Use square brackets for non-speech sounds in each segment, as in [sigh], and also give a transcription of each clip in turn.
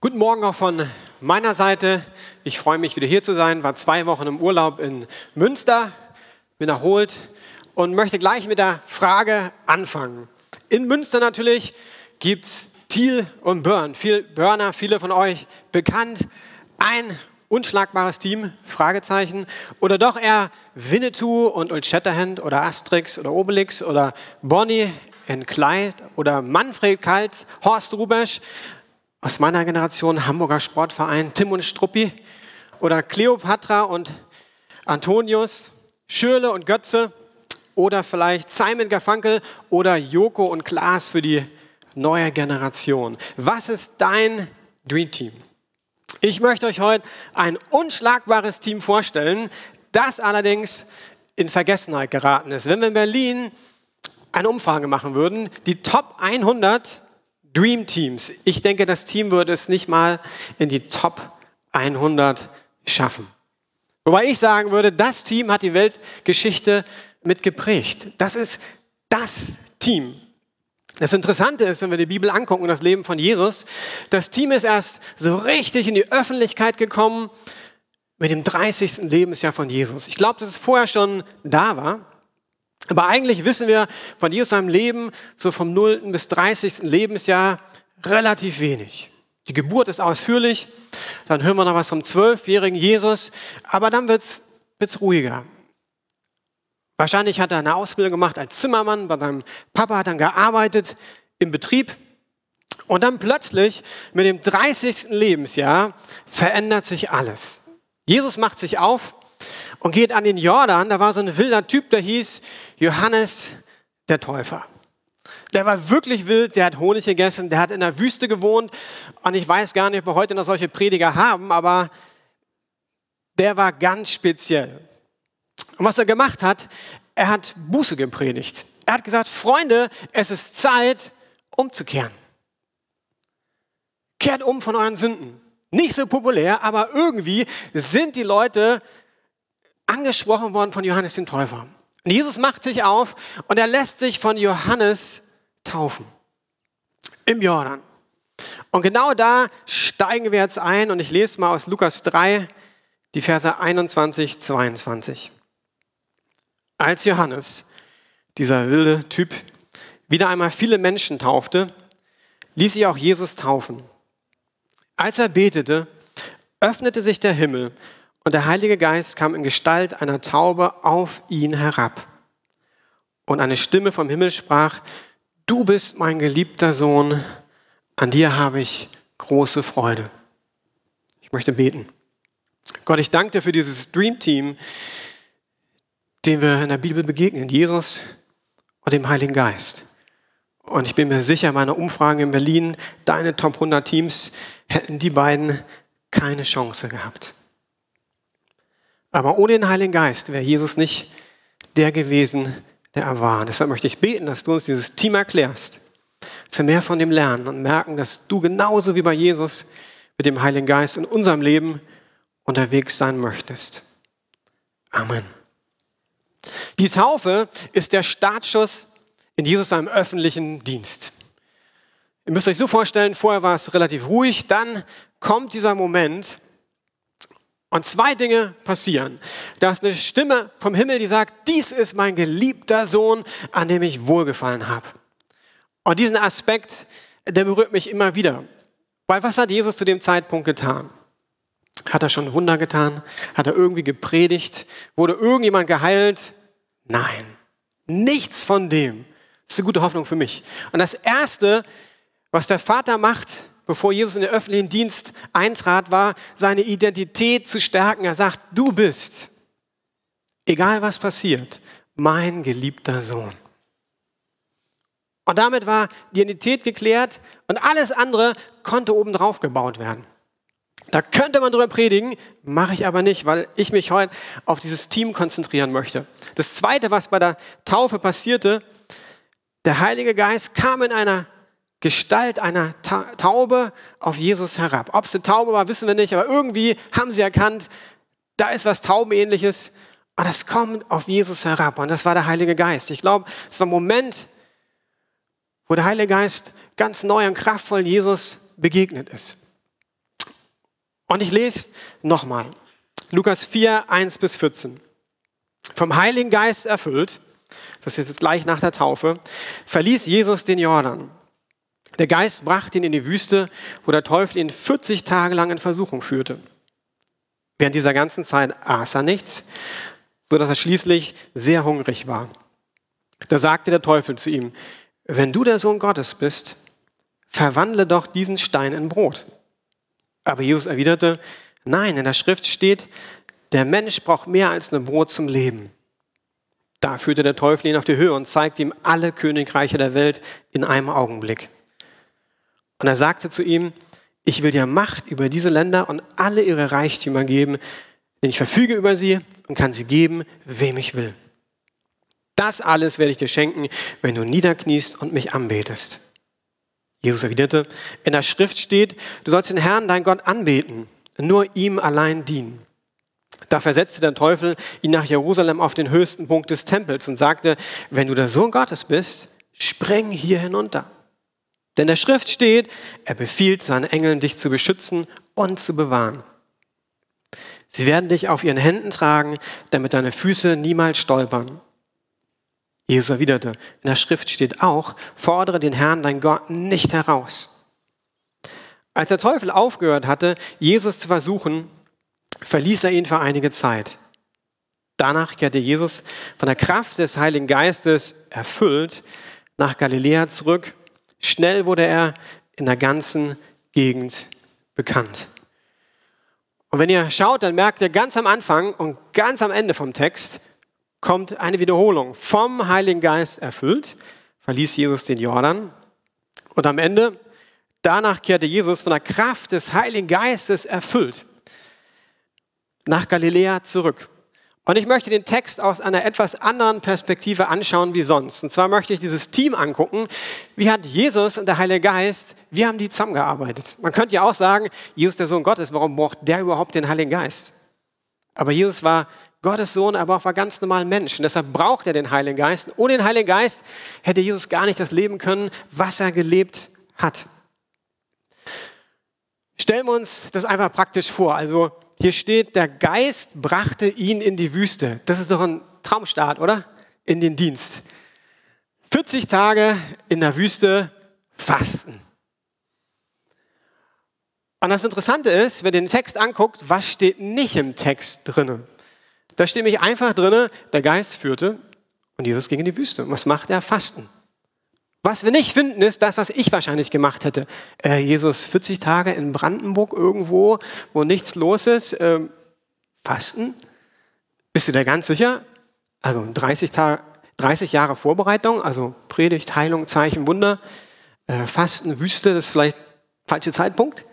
Guten Morgen auch von meiner Seite. Ich freue mich, wieder hier zu sein. War zwei Wochen im Urlaub in Münster, bin erholt und möchte gleich mit der Frage anfangen. In Münster natürlich gibt es Thiel und Burn. Viel Burner, viele von euch bekannt. Ein unschlagbares Team? Fragezeichen. Oder doch eher Winnetou und Old Shatterhand oder Asterix oder Obelix oder Bonnie in Clyde oder Manfred Kaltz, Horst Rubesch aus meiner Generation, Hamburger Sportverein, Tim und Struppi oder Cleopatra und Antonius, Schürle und Götze oder vielleicht Simon Garfunkel oder Joko und Klaas für die neue Generation. Was ist dein Dream Team? Ich möchte euch heute ein unschlagbares Team vorstellen, das allerdings in Vergessenheit geraten ist. Wenn wir in Berlin eine Umfrage machen würden, die Top 100 Dream Teams. Ich denke, das Team würde es nicht mal in die Top 100 schaffen. Wobei ich sagen würde, das Team hat die Weltgeschichte mit geprägt. Das ist das Team. Das Interessante ist, wenn wir die Bibel angucken, das Leben von Jesus, das Team ist erst so richtig in die Öffentlichkeit gekommen mit dem 30. Lebensjahr von Jesus. Ich glaube, dass es vorher schon da war. Aber eigentlich wissen wir von Jesus seinem Leben so vom 0. bis 30. Lebensjahr relativ wenig. Die Geburt ist ausführlich, dann hören wir noch was vom zwölfjährigen Jesus, aber dann wird es ruhiger. Wahrscheinlich hat er eine Ausbildung gemacht als Zimmermann, bei seinem Papa hat er gearbeitet im Betrieb. Und dann plötzlich mit dem 30. Lebensjahr verändert sich alles. Jesus macht sich auf und geht an den Jordan. Da war so ein wilder Typ, der hieß Johannes der Täufer. Der war wirklich wild, der hat Honig gegessen, der hat in der Wüste gewohnt. Und ich weiß gar nicht, ob wir heute noch solche Prediger haben, aber der war ganz speziell. Und was er gemacht hat, er hat Buße gepredigt. Er hat gesagt, Freunde, es ist Zeit, umzukehren. Kehrt um von euren Sünden. Nicht so populär, aber irgendwie sind die Leute angesprochen worden von Johannes dem Täufer. Und Jesus macht sich auf und er lässt sich von Johannes taufen. Im Jordan. Und genau da steigen wir jetzt ein und ich lese mal aus Lukas 3, die Verse 21, 22. Als Johannes, dieser wilde Typ, wieder einmal viele Menschen taufte, ließ sich auch Jesus taufen. Als er betete, öffnete sich der Himmel und der Heilige Geist kam in Gestalt einer Taube auf ihn herab. Und eine Stimme vom Himmel sprach, du bist mein geliebter Sohn, an dir habe ich große Freude. Ich möchte beten. Gott, ich danke dir für dieses Dream Team, dem wir in der Bibel begegnen, Jesus und dem Heiligen Geist. Und ich bin mir sicher, meine Umfragen in Berlin, deine Top 100 Teams, hätten die beiden keine Chance gehabt. Aber ohne den Heiligen Geist wäre Jesus nicht der gewesen, der er war. Deshalb möchte ich beten, dass du uns dieses Team erklärst, zu mehr von dem lernen und merken, dass du genauso wie bei Jesus mit dem Heiligen Geist in unserem Leben unterwegs sein möchtest. Amen. Die Taufe ist der Startschuss in Jesus seinem öffentlichen Dienst. Ihr müsst euch so vorstellen, vorher war es relativ ruhig, dann kommt dieser Moment, und zwei Dinge passieren. Da ist eine Stimme vom Himmel, die sagt, dies ist mein geliebter Sohn, an dem ich wohlgefallen habe. Und diesen Aspekt, der berührt mich immer wieder. Weil was hat Jesus zu dem Zeitpunkt getan? Hat er schon Wunder getan? Hat er irgendwie gepredigt? Wurde irgendjemand geheilt? Nein, nichts von dem. Das ist eine gute Hoffnung für mich. Und das Erste, was der Vater macht, bevor Jesus in den öffentlichen Dienst eintrat, war, seine Identität zu stärken. Er sagt, du bist, egal was passiert, mein geliebter Sohn. Und damit war die Identität geklärt und alles andere konnte obendrauf gebaut werden. Da könnte man drüber predigen, mache ich aber nicht, weil ich mich heute auf dieses Team konzentrieren möchte. Das Zweite, was bei der Taufe passierte, der Heilige Geist kam in einer Gestalt einer Taube auf Jesus herab. Ob es eine Taube war, wissen wir nicht, aber irgendwie haben sie erkannt, da ist was Taubenähnliches Und das kommt auf Jesus herab. Und das war der Heilige Geist. Ich glaube, es war ein Moment, wo der Heilige Geist ganz neu und kraftvoll Jesus begegnet ist. Und ich lese nochmal. Lukas 4, 1 bis 14. Vom Heiligen Geist erfüllt, das ist jetzt gleich nach der Taufe, verließ Jesus den Jordan. Der Geist brachte ihn in die Wüste, wo der Teufel ihn 40 Tage lang in Versuchung führte. Während dieser ganzen Zeit aß er nichts, sodass er schließlich sehr hungrig war. Da sagte der Teufel zu ihm, wenn du der Sohn Gottes bist, verwandle doch diesen Stein in Brot. Aber Jesus erwiderte, nein, in der Schrift steht, der Mensch braucht mehr als nur Brot zum Leben. Da führte der Teufel ihn auf die Höhe und zeigte ihm alle Königreiche der Welt in einem Augenblick. Und er sagte zu ihm, ich will dir Macht über diese Länder und alle ihre Reichtümer geben, denn ich verfüge über sie und kann sie geben, wem ich will. Das alles werde ich dir schenken, wenn du niederkniest und mich anbetest. Jesus erwiderte, in der Schrift steht, du sollst den Herrn, dein Gott, anbeten, nur ihm allein dienen. Da versetzte der Teufel ihn nach Jerusalem auf den höchsten Punkt des Tempels und sagte, wenn du der Sohn Gottes bist, spring hier hinunter. Denn der Schrift steht, er befiehlt seinen Engeln, dich zu beschützen und zu bewahren. Sie werden dich auf ihren Händen tragen, damit deine Füße niemals stolpern. Jesus erwiderte, in der Schrift steht auch, fordere den Herrn, dein Gott, nicht heraus. Als der Teufel aufgehört hatte, Jesus zu versuchen, verließ er ihn für einige Zeit. Danach kehrte Jesus von der Kraft des Heiligen Geistes erfüllt nach Galiläa zurück Schnell wurde er in der ganzen Gegend bekannt. Und wenn ihr schaut, dann merkt ihr ganz am Anfang und ganz am Ende vom Text kommt eine Wiederholung. Vom Heiligen Geist erfüllt, verließ Jesus den Jordan. Und am Ende, danach kehrte Jesus von der Kraft des Heiligen Geistes erfüllt nach Galiläa zurück. Und ich möchte den Text aus einer etwas anderen Perspektive anschauen wie sonst. Und zwar möchte ich dieses Team angucken. Wie hat Jesus und der Heilige Geist, wie haben die zusammengearbeitet? Man könnte ja auch sagen, Jesus der Sohn Gottes, warum braucht der überhaupt den Heiligen Geist? Aber Jesus war Gottes Sohn, aber auch war ganz normal Mensch. Und deshalb braucht er den Heiligen Geist. Ohne den Heiligen Geist hätte Jesus gar nicht das leben können, was er gelebt hat. Stellen wir uns das einfach praktisch vor. Also hier steht, der Geist brachte ihn in die Wüste. Das ist doch ein Traumstart, oder? In den Dienst. 40 Tage in der Wüste fasten. Und das Interessante ist, wenn ihr den Text anguckt, was steht nicht im Text drinne? Da steht nämlich einfach drinne, der Geist führte und Jesus ging in die Wüste. Und was macht er? Fasten. Was wir nicht finden, ist das, was ich wahrscheinlich gemacht hätte. Äh, Jesus 40 Tage in Brandenburg irgendwo, wo nichts los ist, äh, fasten. Bist du da ganz sicher? Also 30, Tage, 30 Jahre Vorbereitung, also Predigt, Heilung, Zeichen, Wunder, äh, Fasten, Wüste, das ist vielleicht falscher Zeitpunkt.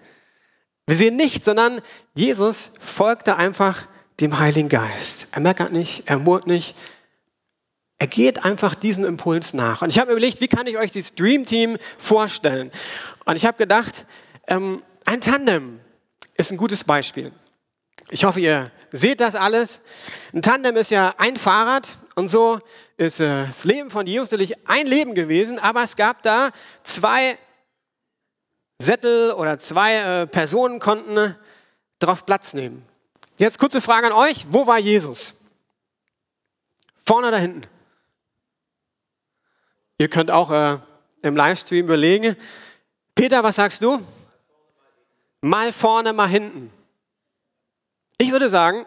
Wir sehen nichts, sondern Jesus folgte einfach dem Heiligen Geist. Er meckert nicht, er murrt nicht, er geht einfach diesen Impuls nach. Und ich habe überlegt, wie kann ich euch das Dream Team vorstellen? Und ich habe gedacht, ähm, ein Tandem ist ein gutes Beispiel. Ich hoffe, ihr seht das alles. Ein Tandem ist ja ein Fahrrad und so ist äh, das Leben von Jesus natürlich ein Leben gewesen, aber es gab da zwei Sättel oder zwei äh, Personen konnten darauf Platz nehmen. Jetzt kurze Frage an euch, wo war Jesus? Vorne oder hinten? Ihr könnt auch äh, im Livestream überlegen. Peter, was sagst du? Mal vorne, mal hinten. Ich würde sagen,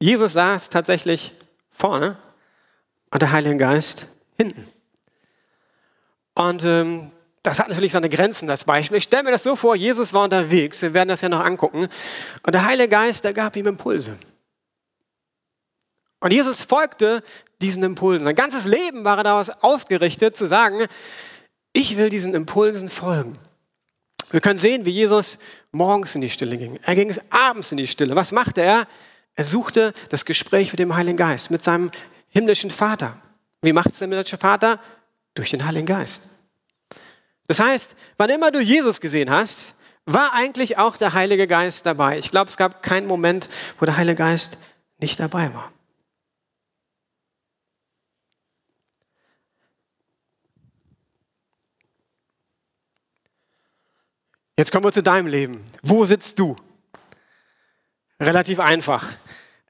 Jesus saß tatsächlich vorne und der Heilige Geist hinten. Und ähm, das hat natürlich seine Grenzen, das Beispiel. Ich stelle mir das so vor, Jesus war unterwegs, wir werden das ja noch angucken. Und der Heilige Geist, der gab ihm Impulse. Und Jesus folgte diesen Impulsen. Sein ganzes Leben war daraus ausgerichtet, zu sagen, ich will diesen Impulsen folgen. Wir können sehen, wie Jesus morgens in die Stille ging. Er ging abends in die Stille. Was machte er? Er suchte das Gespräch mit dem Heiligen Geist, mit seinem himmlischen Vater. Wie macht es der himmlische Vater? Durch den Heiligen Geist. Das heißt, wann immer du Jesus gesehen hast, war eigentlich auch der Heilige Geist dabei. Ich glaube, es gab keinen Moment, wo der Heilige Geist nicht dabei war. Jetzt kommen wir zu deinem Leben. Wo sitzt du? Relativ einfach.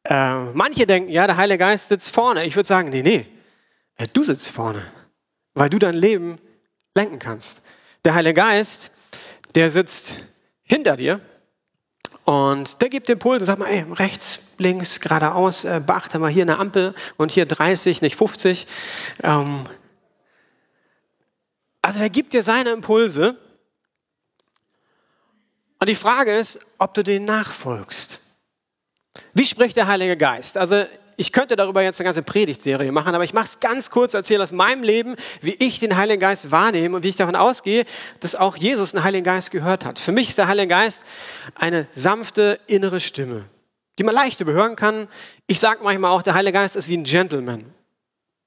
Äh, manche denken, ja, der Heilige Geist sitzt vorne. Ich würde sagen, nee, nee, äh, du sitzt vorne, weil du dein Leben lenken kannst. Der Heilige Geist, der sitzt hinter dir und der gibt Impulse, sagt mal, ey, rechts, links, geradeaus, äh, beachte mal hier eine Ampel und hier 30, nicht 50. Ähm, also der gibt dir seine Impulse. Und die Frage ist, ob du denen nachfolgst. Wie spricht der Heilige Geist? Also ich könnte darüber jetzt eine ganze Predigtserie machen, aber ich mache es ganz kurz, erzähle aus meinem Leben, wie ich den Heiligen Geist wahrnehme und wie ich davon ausgehe, dass auch Jesus den Heiligen Geist gehört hat. Für mich ist der Heilige Geist eine sanfte innere Stimme, die man leicht überhören kann. Ich sage manchmal auch, der Heilige Geist ist wie ein Gentleman.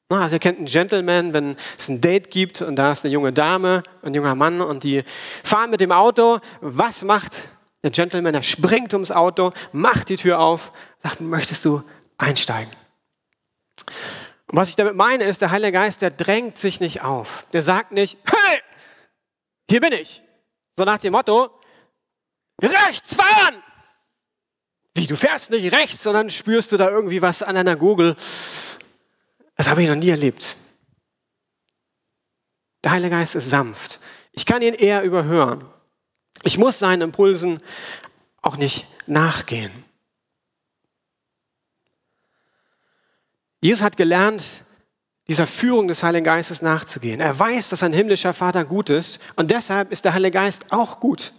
Also ihr kennt einen Gentleman, wenn es ein Date gibt und da ist eine junge Dame, ein junger Mann und die fahren mit dem Auto. Was macht der Gentleman? Er springt ums Auto, macht die Tür auf, sagt, möchtest du einsteigen. Und was ich damit meine, ist, der Heilige Geist, der drängt sich nicht auf. Der sagt nicht, hey, hier bin ich. So nach dem Motto, rechts fahren! Wie, du fährst nicht rechts, sondern spürst du da irgendwie was an einer Gurgel. Das habe ich noch nie erlebt. Der Heilige Geist ist sanft. Ich kann ihn eher überhören. Ich muss seinen Impulsen auch nicht nachgehen. Jesus hat gelernt, dieser Führung des Heiligen Geistes nachzugehen. Er weiß, dass sein himmlischer Vater gut ist und deshalb ist der Heilige Geist auch gut.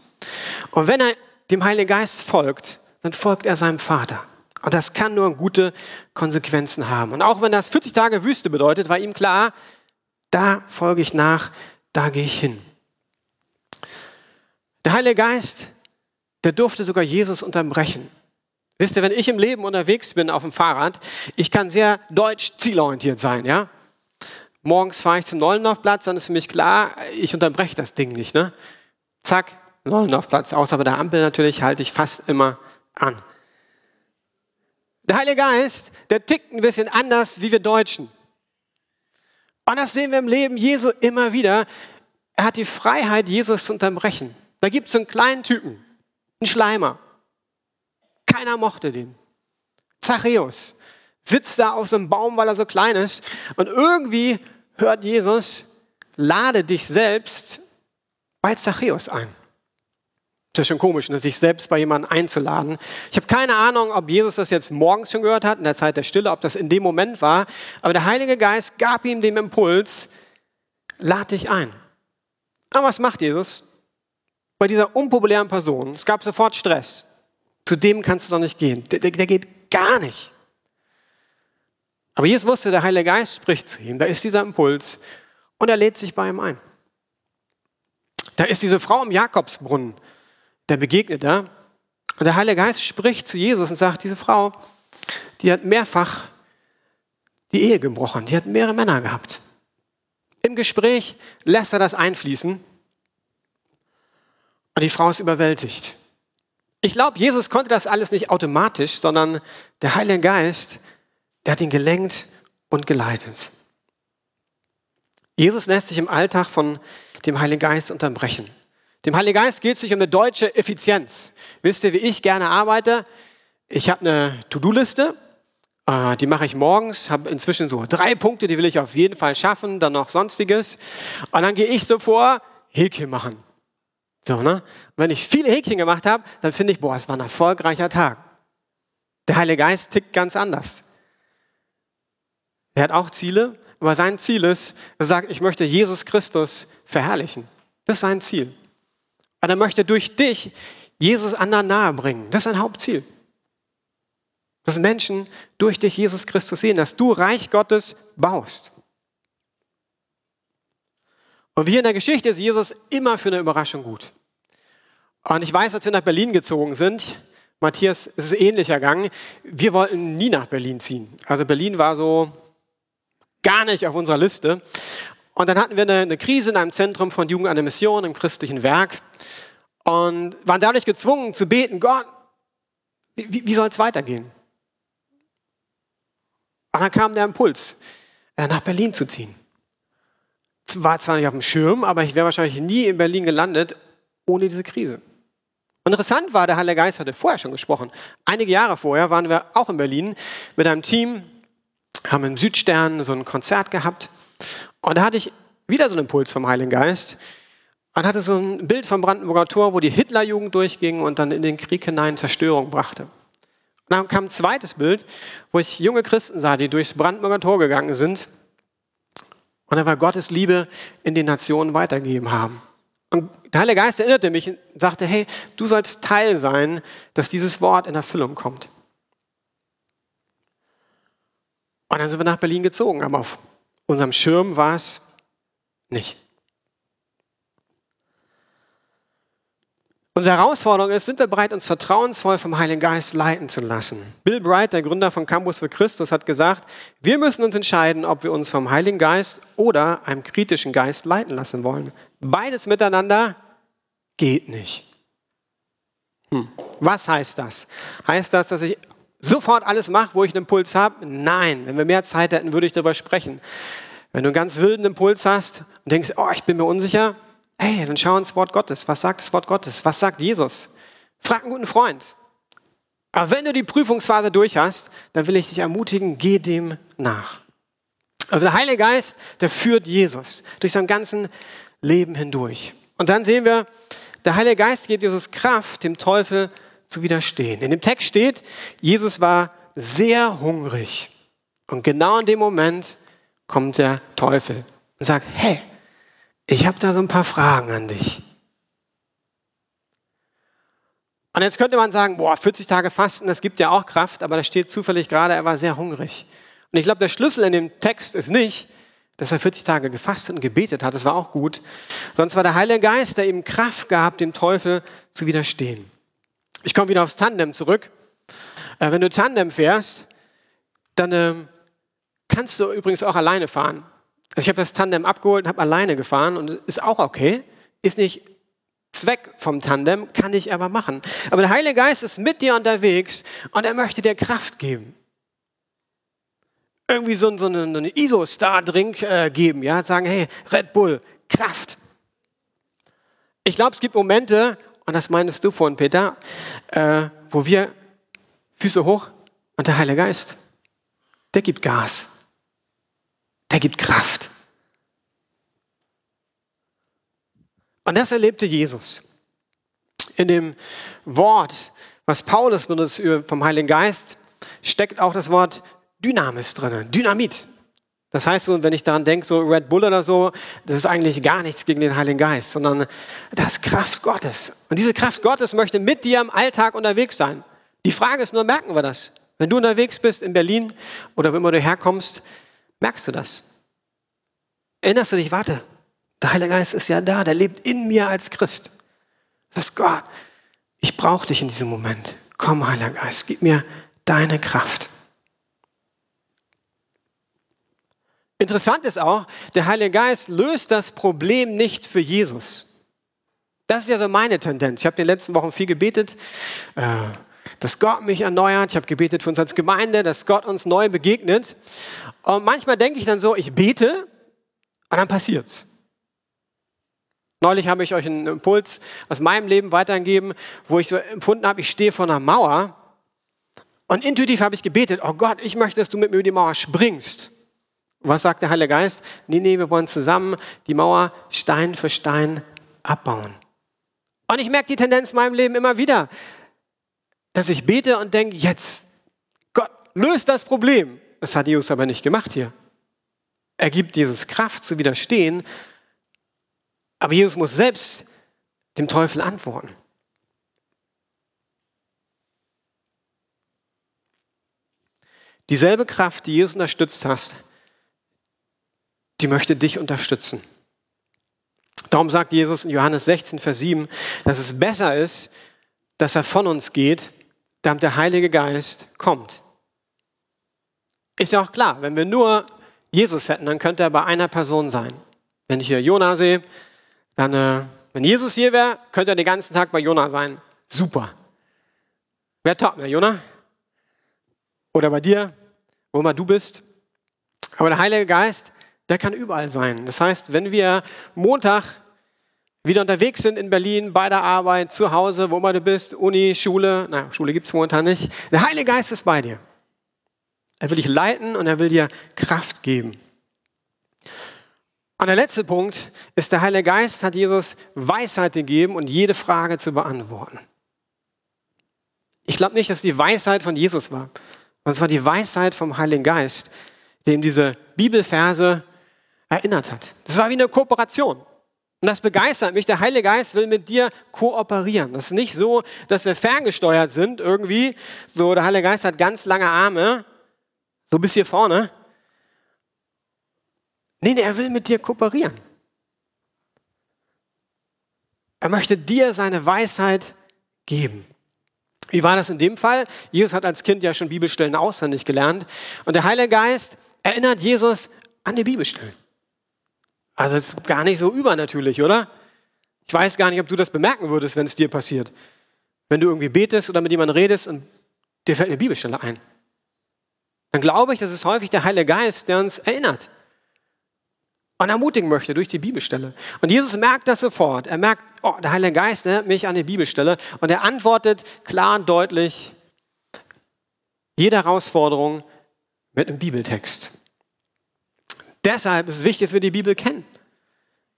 Und wenn er dem Heiligen Geist folgt, dann folgt er seinem Vater. Und das kann nur gute Konsequenzen haben. Und auch wenn das 40 Tage Wüste bedeutet, war ihm klar, da folge ich nach, da gehe ich hin. Der Heilige Geist, der durfte sogar Jesus unterbrechen. Wisst ihr, wenn ich im Leben unterwegs bin auf dem Fahrrad, ich kann sehr deutsch zielorientiert sein, ja? Morgens fahre ich zum Neulendorfplatz, dann ist für mich klar, ich unterbreche das Ding nicht, ne? Zack, Neulendorfplatz, außer bei der Ampel natürlich halte ich fast immer an. Der Heilige Geist, der tickt ein bisschen anders wie wir Deutschen. Und das sehen wir im Leben Jesu immer wieder. Er hat die Freiheit, Jesus zu unterbrechen. Da gibt es einen kleinen Typen, einen Schleimer. Keiner mochte den. Zachäus sitzt da auf so einem Baum, weil er so klein ist. Und irgendwie hört Jesus, lade dich selbst bei Zachäus ein. Das ist schon komisch, ne? sich selbst bei jemandem einzuladen. Ich habe keine Ahnung, ob Jesus das jetzt morgens schon gehört hat, in der Zeit der Stille, ob das in dem Moment war. Aber der Heilige Geist gab ihm den Impuls, lad dich ein. Aber was macht Jesus? Bei dieser unpopulären Person, es gab sofort Stress. Zu dem kannst du doch nicht gehen. Der, der, der geht gar nicht. Aber Jesus wusste, der Heilige Geist spricht zu ihm. Da ist dieser Impuls und er lädt sich bei ihm ein. Da ist diese Frau im Jakobsbrunnen, der begegnet er. Und der Heilige Geist spricht zu Jesus und sagt, diese Frau, die hat mehrfach die Ehe gebrochen, die hat mehrere Männer gehabt. Im Gespräch lässt er das einfließen und die Frau ist überwältigt. Ich glaube, Jesus konnte das alles nicht automatisch, sondern der Heilige Geist, der hat ihn gelenkt und geleitet. Jesus lässt sich im Alltag von dem Heiligen Geist unterbrechen. Dem Heiligen Geist geht es sich um eine deutsche Effizienz. Wisst ihr, wie ich gerne arbeite? Ich habe eine To-Do-Liste, äh, die mache ich morgens, habe inzwischen so drei Punkte, die will ich auf jeden Fall schaffen, dann noch sonstiges. Und dann gehe ich so vor, Häkchen machen. So, ne? Und wenn ich viele Häkchen gemacht habe, dann finde ich, boah, es war ein erfolgreicher Tag. Der Heilige Geist tickt ganz anders. Er hat auch Ziele, aber sein Ziel ist, er sagt, ich möchte Jesus Christus verherrlichen. Das ist sein Ziel. Und er möchte durch dich Jesus anderen nahe bringen. Das ist sein Hauptziel. Dass Menschen durch dich Jesus Christus sehen, dass du Reich Gottes baust. Und wie in der Geschichte ist Jesus immer für eine Überraschung gut. Und ich weiß, als wir nach Berlin gezogen sind, Matthias, es ist ähnlich ergangen, wir wollten nie nach Berlin ziehen. Also Berlin war so gar nicht auf unserer Liste. Und dann hatten wir eine, eine Krise in einem Zentrum von Jugend an der Mission, im christlichen Werk. Und waren dadurch gezwungen zu beten, Gott, wie, wie soll es weitergehen? Und dann kam der Impuls, äh, nach Berlin zu ziehen war zwar nicht auf dem Schirm, aber ich wäre wahrscheinlich nie in Berlin gelandet, ohne diese Krise. Interessant war, der Heilige Geist hatte vorher schon gesprochen. Einige Jahre vorher waren wir auch in Berlin mit einem Team, haben im Südstern so ein Konzert gehabt. Und da hatte ich wieder so einen Impuls vom Heiligen Geist. Und hatte so ein Bild vom Brandenburger Tor, wo die Hitlerjugend durchging und dann in den Krieg hinein Zerstörung brachte. Und dann kam ein zweites Bild, wo ich junge Christen sah, die durchs Brandenburger Tor gegangen sind und einfach Gottes Liebe in den Nationen weitergegeben haben. Und der Heilige Geist erinnerte mich und sagte, hey, du sollst Teil sein, dass dieses Wort in Erfüllung kommt. Und dann sind wir nach Berlin gezogen, aber auf unserem Schirm war es nicht. Unsere Herausforderung ist, sind wir bereit, uns vertrauensvoll vom Heiligen Geist leiten zu lassen? Bill Bright, der Gründer von Campus für Christus, hat gesagt, wir müssen uns entscheiden, ob wir uns vom Heiligen Geist oder einem kritischen Geist leiten lassen wollen. Beides miteinander geht nicht. Hm. Was heißt das? Heißt das, dass ich sofort alles mache, wo ich einen Impuls habe? Nein, wenn wir mehr Zeit hätten, würde ich darüber sprechen. Wenn du einen ganz wilden Impuls hast und denkst, oh, ich bin mir unsicher, Hey, dann schau ins Wort Gottes. Was sagt das Wort Gottes? Was sagt Jesus? Frag einen guten Freund. Aber wenn du die Prüfungsphase durch hast, dann will ich dich ermutigen, geh dem nach. Also der Heilige Geist, der führt Jesus durch sein ganzen Leben hindurch. Und dann sehen wir, der Heilige Geist gibt Jesus Kraft, dem Teufel zu widerstehen. In dem Text steht, Jesus war sehr hungrig. Und genau in dem Moment kommt der Teufel und sagt, hey, ich habe da so ein paar Fragen an dich. Und jetzt könnte man sagen, boah, 40 Tage Fasten, das gibt ja auch Kraft, aber da steht zufällig gerade, er war sehr hungrig. Und ich glaube, der Schlüssel in dem Text ist nicht, dass er 40 Tage gefastet und gebetet hat, das war auch gut, sonst war der Heilige Geist, der ihm Kraft gab, dem Teufel zu widerstehen. Ich komme wieder aufs Tandem zurück. Äh, wenn du Tandem fährst, dann äh, kannst du übrigens auch alleine fahren. Also ich habe das Tandem abgeholt und habe alleine gefahren und ist auch okay. Ist nicht Zweck vom Tandem, kann ich aber machen. Aber der Heilige Geist ist mit dir unterwegs und er möchte dir Kraft geben. Irgendwie so, einen, einen ISO-Star-Drink äh, geben, ja, sagen, hey, Red Bull, Kraft. Ich glaube, es gibt Momente, und das meinst du vorhin, Peter, äh, wo wir Füße hoch und der Heilige Geist, der gibt Gas der gibt Kraft. Und das erlebte Jesus. In dem Wort, was Paulus benutzt vom Heiligen Geist, steckt auch das Wort Dynamis drin, Dynamit. Das heißt, wenn ich daran denke, so Red Bull oder so, das ist eigentlich gar nichts gegen den Heiligen Geist, sondern das ist Kraft Gottes. Und diese Kraft Gottes möchte mit dir im Alltag unterwegs sein. Die Frage ist nur, merken wir das? Wenn du unterwegs bist in Berlin oder wo immer du herkommst, Merkst du das? Erinnerst du dich, warte, der Heilige Geist ist ja da, der lebt in mir als Christ. Das ist Gott. Ich brauche dich in diesem Moment. Komm, Heiliger Geist, gib mir deine Kraft. Interessant ist auch, der Heilige Geist löst das Problem nicht für Jesus. Das ist ja so meine Tendenz. Ich habe in den letzten Wochen viel gebetet. Äh, dass Gott mich erneuert. Ich habe gebetet für uns als Gemeinde, dass Gott uns neu begegnet. Und manchmal denke ich dann so, ich bete und dann passiert's. Neulich habe ich euch einen Impuls aus meinem Leben weitergegeben, wo ich so empfunden habe, ich stehe vor einer Mauer und intuitiv habe ich gebetet, oh Gott, ich möchte, dass du mit mir über die Mauer springst. Was sagt der Heilige Geist? Nee, nee, wir wollen zusammen die Mauer Stein für Stein abbauen. Und ich merke die Tendenz in meinem Leben immer wieder dass ich bete und denke, jetzt, Gott, löst das Problem. Das hat Jesus aber nicht gemacht hier. Er gibt dieses Kraft zu widerstehen, aber Jesus muss selbst dem Teufel antworten. Dieselbe Kraft, die Jesus unterstützt hast, die möchte dich unterstützen. Darum sagt Jesus in Johannes 16, Vers 7, dass es besser ist, dass er von uns geht, damit der Heilige Geist kommt. Ist ja auch klar, wenn wir nur Jesus hätten, dann könnte er bei einer Person sein. Wenn ich hier Jona sehe, dann, äh, wenn Jesus hier wäre, könnte er den ganzen Tag bei Jona sein. Super. Wer taugt mir, Jona? Oder bei dir, wo immer du bist. Aber der Heilige Geist, der kann überall sein. Das heißt, wenn wir Montag wieder unterwegs sind in Berlin, bei der Arbeit, zu Hause, wo immer du bist, Uni, Schule, na, Schule gibt es momentan nicht. Der Heilige Geist ist bei dir. Er will dich leiten und er will dir Kraft geben. Und der letzte Punkt ist, der Heilige Geist hat Jesus Weisheit gegeben und jede Frage zu beantworten. Ich glaube nicht, dass die Weisheit von Jesus war, sondern es war die Weisheit vom Heiligen Geist, dem diese Bibelverse erinnert hat. Das war wie eine Kooperation. Und das begeistert mich. Der Heilige Geist will mit dir kooperieren. Das ist nicht so, dass wir ferngesteuert sind irgendwie. So, der Heilige Geist hat ganz lange Arme, so bis hier vorne. Nee, nee, er will mit dir kooperieren. Er möchte dir seine Weisheit geben. Wie war das in dem Fall? Jesus hat als Kind ja schon Bibelstellen auswendig gelernt. Und der Heilige Geist erinnert Jesus an die Bibelstellen. Also das ist gar nicht so übernatürlich, oder? Ich weiß gar nicht, ob du das bemerken würdest, wenn es dir passiert. Wenn du irgendwie betest oder mit jemandem redest und dir fällt eine Bibelstelle ein. Dann glaube ich, das ist häufig der Heilige Geist, der uns erinnert und ermutigen möchte durch die Bibelstelle. Und Jesus merkt das sofort. Er merkt, oh, der Heilige Geist erinnert mich an die Bibelstelle und er antwortet klar und deutlich jede Herausforderung mit einem Bibeltext. Deshalb ist es wichtig, dass wir die Bibel kennen.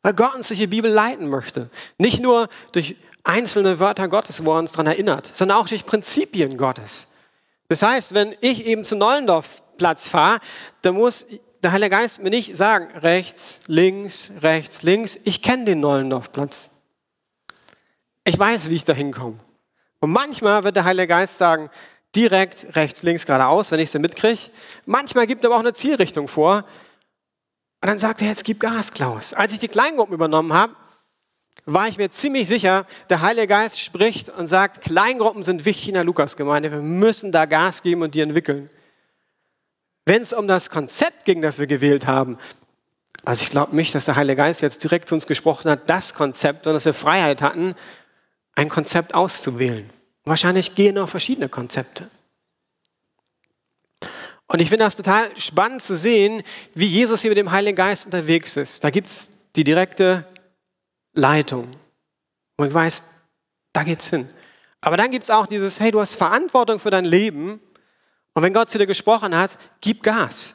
Weil Gott uns durch die Bibel leiten möchte. Nicht nur durch einzelne Wörter Gottes, wo er uns daran erinnert, sondern auch durch Prinzipien Gottes. Das heißt, wenn ich eben zu Neulendorfplatz fahre, dann muss der Heilige Geist mir nicht sagen, rechts, links, rechts, links. Ich kenne den Neulendorfplatz. Ich weiß, wie ich da hinkomme. Und manchmal wird der Heilige Geist sagen, direkt rechts, links, geradeaus, wenn ich sie mitkriege. Manchmal gibt er aber auch eine Zielrichtung vor, und dann sagt er, jetzt gib Gas, Klaus. Als ich die Kleingruppen übernommen habe, war ich mir ziemlich sicher, der Heilige Geist spricht und sagt, Kleingruppen sind wichtig in der Lukasgemeinde. Wir müssen da Gas geben und die entwickeln. Wenn es um das Konzept ging, das wir gewählt haben, also ich glaube nicht, dass der Heilige Geist jetzt direkt zu uns gesprochen hat, das Konzept, sondern dass wir Freiheit hatten, ein Konzept auszuwählen. Wahrscheinlich gehen auch verschiedene Konzepte. Und ich finde das total spannend zu sehen, wie Jesus hier mit dem Heiligen Geist unterwegs ist. Da gibt es die direkte Leitung. Und ich weiß, da geht's hin. Aber dann gibt es auch dieses, hey, du hast Verantwortung für dein Leben. Und wenn Gott zu dir gesprochen hat, gib Gas.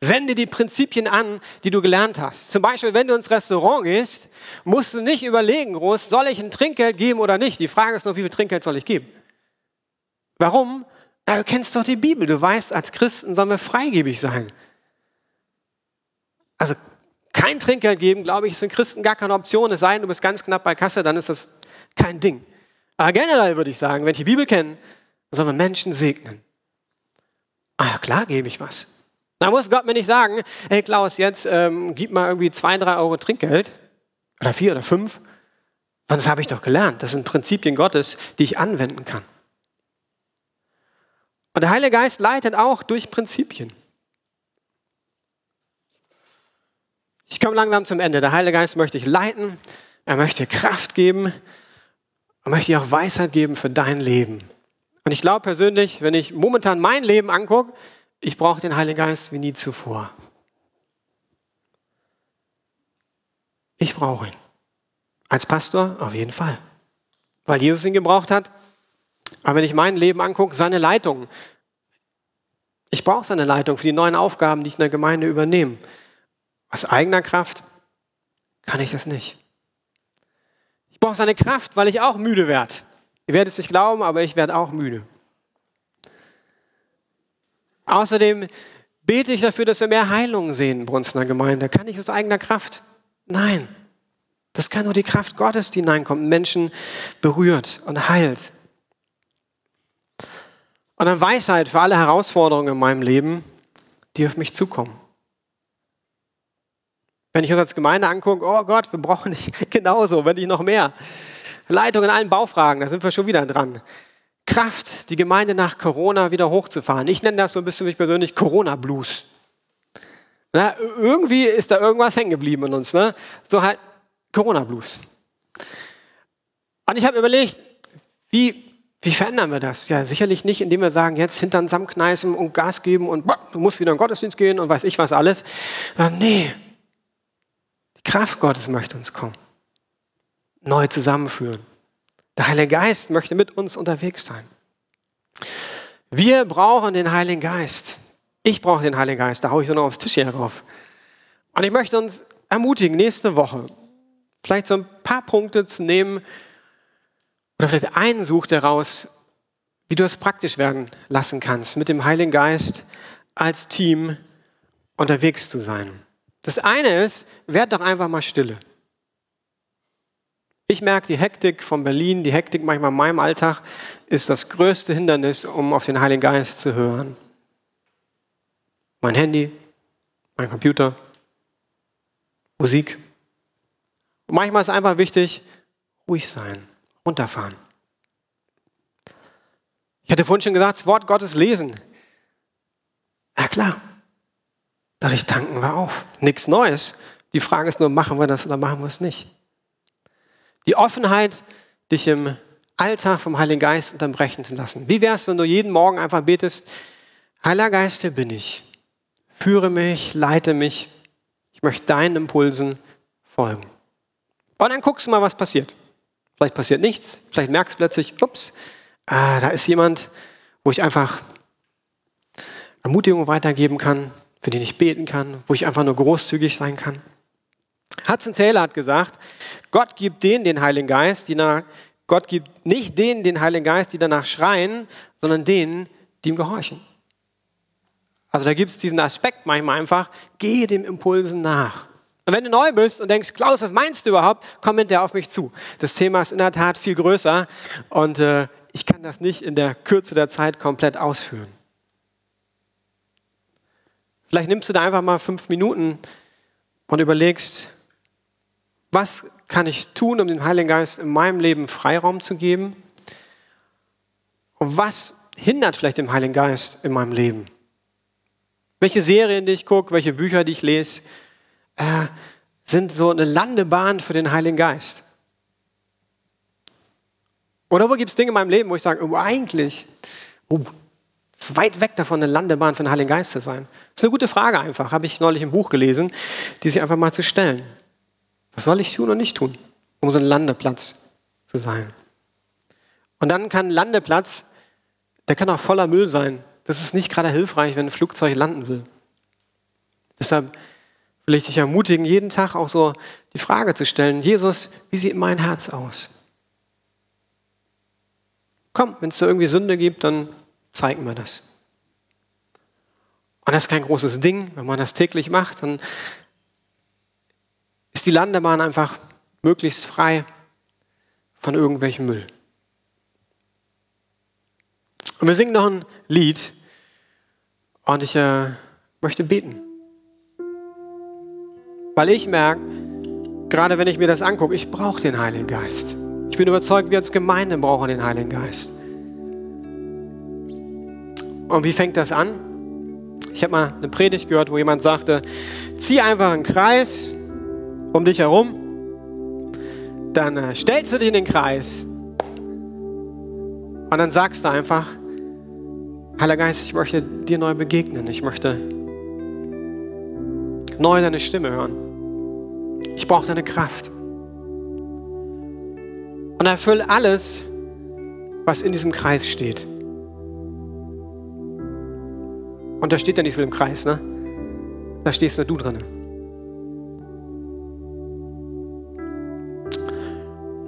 Wende die Prinzipien an, die du gelernt hast. Zum Beispiel, wenn du ins Restaurant gehst, musst du nicht überlegen, groß, soll ich ein Trinkgeld geben oder nicht? Die Frage ist nur, wie viel Trinkgeld soll ich geben? Warum? Ja, du kennst doch die Bibel. Du weißt, als Christen sollen wir freigebig sein. Also kein Trinkgeld geben, glaube ich, ist für Christen gar keine Option. Es sei denn, du bist ganz knapp bei Kasse, dann ist das kein Ding. Aber generell würde ich sagen, wenn ich die Bibel kenne, sollen wir Menschen segnen. Ah ja, klar gebe ich was. Da muss Gott mir nicht sagen, hey Klaus, jetzt ähm, gib mal irgendwie zwei, drei Euro Trinkgeld oder vier oder fünf. Das habe ich doch gelernt. Das sind Prinzipien Gottes, die ich anwenden kann. Und der Heilige Geist leitet auch durch Prinzipien. Ich komme langsam zum Ende. Der Heilige Geist möchte dich leiten, er möchte Kraft geben, er möchte dir auch Weisheit geben für dein Leben. Und ich glaube persönlich, wenn ich momentan mein Leben angucke, ich brauche den Heiligen Geist wie nie zuvor. Ich brauche ihn. Als Pastor auf jeden Fall. Weil Jesus ihn gebraucht hat, aber wenn ich mein Leben angucke, seine Leitung. Ich brauche seine Leitung für die neuen Aufgaben, die ich in der Gemeinde übernehme. Aus eigener Kraft kann ich das nicht. Ich brauche seine Kraft, weil ich auch müde werde. Ihr werdet es nicht glauben, aber ich werde auch müde. Außerdem bete ich dafür, dass wir mehr Heilung sehen in Brunstener Gemeinde. Kann ich aus eigener Kraft? Nein. Das kann nur die Kraft Gottes, die hineinkommt, Menschen berührt und heilt. Dann Weisheit für alle Herausforderungen in meinem Leben, die auf mich zukommen. Wenn ich uns als Gemeinde angucke, oh Gott, wir brauchen nicht [laughs] genauso, wenn nicht noch mehr. Leitung in allen Baufragen, da sind wir schon wieder dran. Kraft, die Gemeinde nach Corona wieder hochzufahren. Ich nenne das so ein bisschen mich persönlich Corona-Blues. irgendwie ist da irgendwas hängen geblieben in uns. Ne? So halt Corona-Blues. Und ich habe überlegt, wie wie verändern wir das? Ja, sicherlich nicht, indem wir sagen, jetzt Hintern zusammenkneißen und Gas geben und du musst wieder in den Gottesdienst gehen und weiß ich was alles. Ja, nee, die Kraft Gottes möchte uns kommen. neu zusammenführen. Der Heilige Geist möchte mit uns unterwegs sein. Wir brauchen den Heiligen Geist. Ich brauche den Heiligen Geist. Da haue ich nur noch aufs Tisch hier drauf. Und ich möchte uns ermutigen, nächste Woche vielleicht so ein paar Punkte zu nehmen oder vielleicht einen sucht daraus, wie du es praktisch werden lassen kannst, mit dem Heiligen Geist als Team unterwegs zu sein. Das eine ist, werd doch einfach mal stille. Ich merke, die Hektik von Berlin, die Hektik manchmal in meinem Alltag ist das größte Hindernis, um auf den Heiligen Geist zu hören. Mein Handy, mein Computer, Musik. Und manchmal ist einfach wichtig, ruhig sein, runterfahren. Ich hatte vorhin schon gesagt, das Wort Gottes lesen. Ja klar, dadurch tanken wir auf. Nichts Neues. Die Frage ist nur, machen wir das oder machen wir es nicht? Die Offenheit, dich im Alltag vom Heiligen Geist unterbrechen zu lassen. Wie wäre es, wenn du jeden Morgen einfach betest, Heiliger Geist, hier bin ich. Führe mich, leite mich. Ich möchte deinen Impulsen folgen. Und dann guckst du mal, was passiert. Vielleicht passiert nichts, vielleicht merkst du plötzlich, ups, ah, da ist jemand, wo ich einfach Ermutigung weitergeben kann, für den ich beten kann, wo ich einfach nur großzügig sein kann. Hudson Taylor hat gesagt, Gott gibt denen den Heiligen Geist, die nach, Gott gibt nicht denen den Heiligen Geist, die danach schreien, sondern denen, die ihm gehorchen. Also da gibt es diesen Aspekt manchmal einfach, gehe dem Impulsen nach. Und wenn du neu bist und denkst, Klaus, was meinst du überhaupt, komm hinterher auf mich zu. Das Thema ist in der Tat viel größer und äh, ich kann das nicht in der Kürze der Zeit komplett ausführen. Vielleicht nimmst du da einfach mal fünf Minuten und überlegst, was kann ich tun, um dem Heiligen Geist in meinem Leben Freiraum zu geben? Und was hindert vielleicht den Heiligen Geist in meinem Leben? Welche Serien, die ich gucke, welche Bücher, die ich lese, äh, sind so eine Landebahn für den Heiligen Geist? Oder wo gibt es Dinge in meinem Leben, wo ich sage, oh, eigentlich, oh, ist weit weg davon, eine Landebahn für den Heiligen Geist zu sein? Das ist eine gute Frage einfach, habe ich neulich im Buch gelesen, die sich einfach mal zu stellen. Was soll ich tun und nicht tun, um so ein Landeplatz zu sein? Und dann kann ein Landeplatz, der kann auch voller Müll sein. Das ist nicht gerade hilfreich, wenn ein Flugzeug landen will. Deshalb will ich dich ermutigen, jeden Tag auch so die Frage zu stellen, Jesus, wie sieht mein Herz aus? Komm, wenn es da irgendwie Sünde gibt, dann zeig mir das. Und das ist kein großes Ding, wenn man das täglich macht, dann ist die Landebahn einfach möglichst frei von irgendwelchem Müll. Und wir singen noch ein Lied und ich äh, möchte beten. Weil ich merke, gerade wenn ich mir das angucke, ich brauche den Heiligen Geist. Ich bin überzeugt, wir als Gemeinde brauchen den Heiligen Geist. Und wie fängt das an? Ich habe mal eine Predigt gehört, wo jemand sagte, zieh einfach einen Kreis um dich herum, dann äh, stellst du dich in den Kreis und dann sagst du einfach, Heiliger Geist, ich möchte dir neu begegnen, ich möchte neu deine Stimme hören. Ich brauche deine Kraft. Und erfüll alles, was in diesem Kreis steht. Und da steht ja nicht viel im Kreis, ne? Da stehst nur du drin.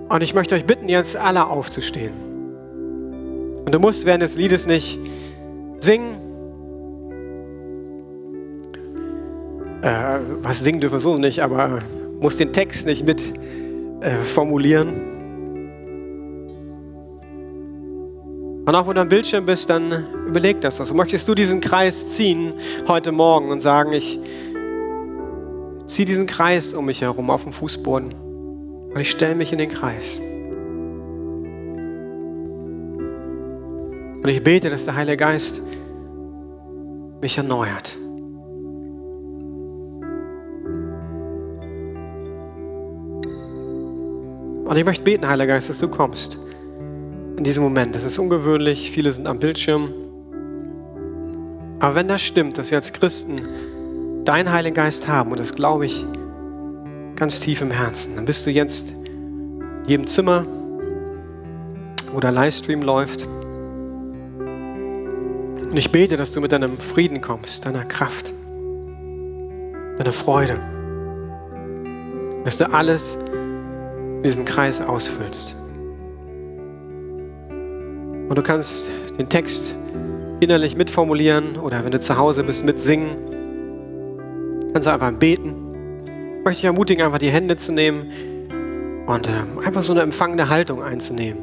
Und ich möchte euch bitten, jetzt alle aufzustehen. Und du musst während des Liedes nicht singen. Äh, was singen dürfen wir so nicht, aber musst den Text nicht mit äh, formulieren. Und auch wenn du am Bildschirm bist, dann überleg das. Also möchtest du diesen Kreis ziehen heute Morgen und sagen, ich ziehe diesen Kreis um mich herum auf dem Fußboden. Und ich stelle mich in den Kreis. Und ich bete, dass der Heilige Geist mich erneuert. Und ich möchte beten, Heiliger Geist, dass du kommst in diesem Moment. Das ist ungewöhnlich, viele sind am Bildschirm. Aber wenn das stimmt, dass wir als Christen deinen Heiligen Geist haben, und das glaube ich ganz tief im Herzen, dann bist du jetzt in jedem Zimmer, wo der Livestream läuft. Und ich bete, dass du mit deinem Frieden kommst, deiner Kraft, deiner Freude, dass du alles in diesem Kreis ausfüllst. Und du kannst den Text innerlich mitformulieren oder wenn du zu Hause bist, mitsingen. Kannst du einfach beten. Ich möchte dich ermutigen, einfach die Hände zu nehmen und äh, einfach so eine empfangende Haltung einzunehmen.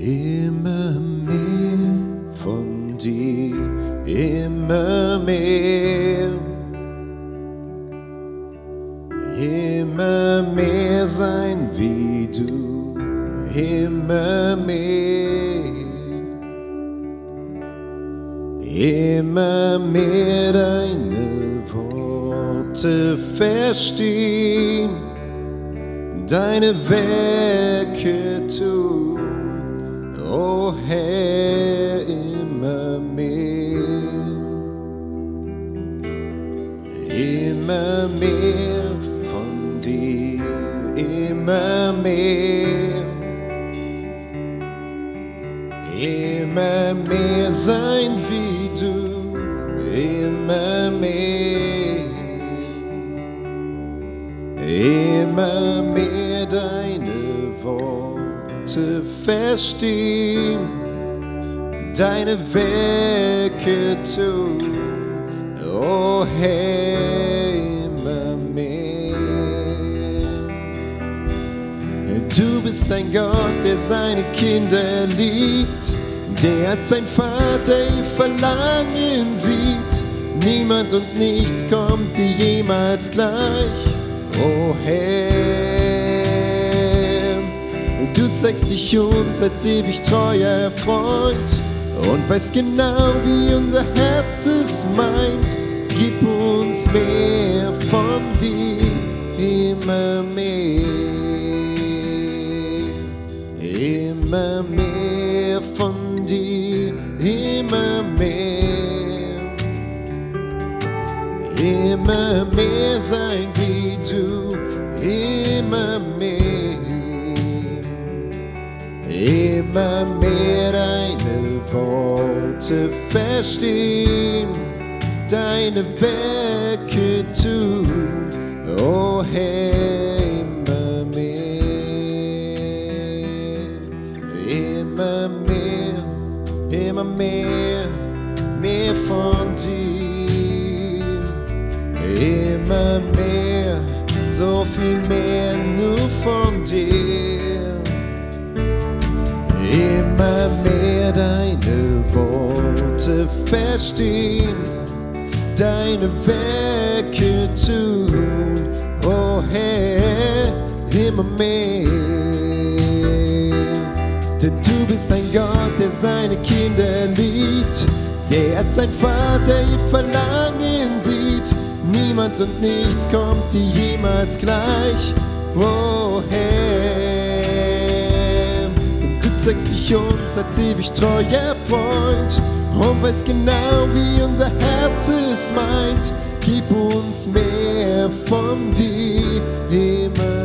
Immer mehr von dir, immer mehr. Sein wie du, immer mehr. Immer mehr deine Worte verstehen, deine Werke tun, o Herr, immer mehr. Immer mehr immer mehr. Immer mehr sein wie du, immer mehr. Immer mehr deine Worte verstehen, deine Werke tun, oh Herr, bist ein Gott, der seine Kinder liebt, der als sein Vater ihr Verlangen sieht. Niemand und nichts kommt dir jemals gleich, o Herr. Du zeigst dich uns als ewig treuer Freund und weißt genau, wie unser Herz es meint. Gib uns mehr von dir, immer mehr. Immer mehr von dir, immer mehr. Immer mehr sein wie du, immer mehr. Immer mehr deine Worte verstehen, deine Werke tun, oh Herr, immer mehr, mehr von dir. Immer mehr, so viel mehr nur von dir. Immer mehr deine Worte verstehen, deine Werke tun, oh Herr, immer mehr. Du bist ein Gott, der seine Kinder liebt, der als sein Vater ihr Verlangen sieht. Niemand und nichts kommt dir jemals gleich, o Herr. Du zeigst dich uns als ewig treuer Freund und weißt genau, wie unser Herz es meint. Gib uns mehr von dir, immer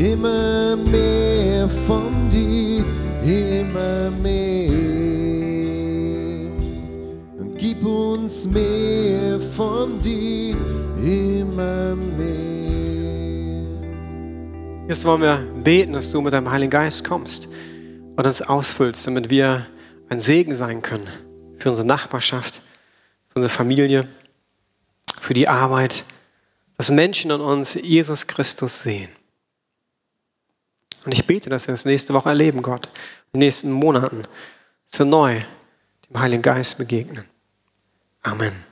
immer mehr von dir, immer mehr. Und gib uns mehr von dir, immer mehr. Jetzt wollen wir beten, dass du mit deinem Heiligen Geist kommst und uns ausfüllst, damit wir ein Segen sein können für unsere Nachbarschaft, für unsere Familie, für die Arbeit, dass Menschen an uns Jesus Christus sehen. Und ich bete, dass wir das nächste Woche erleben, Gott, in den nächsten Monaten, so neu dem Heiligen Geist begegnen. Amen.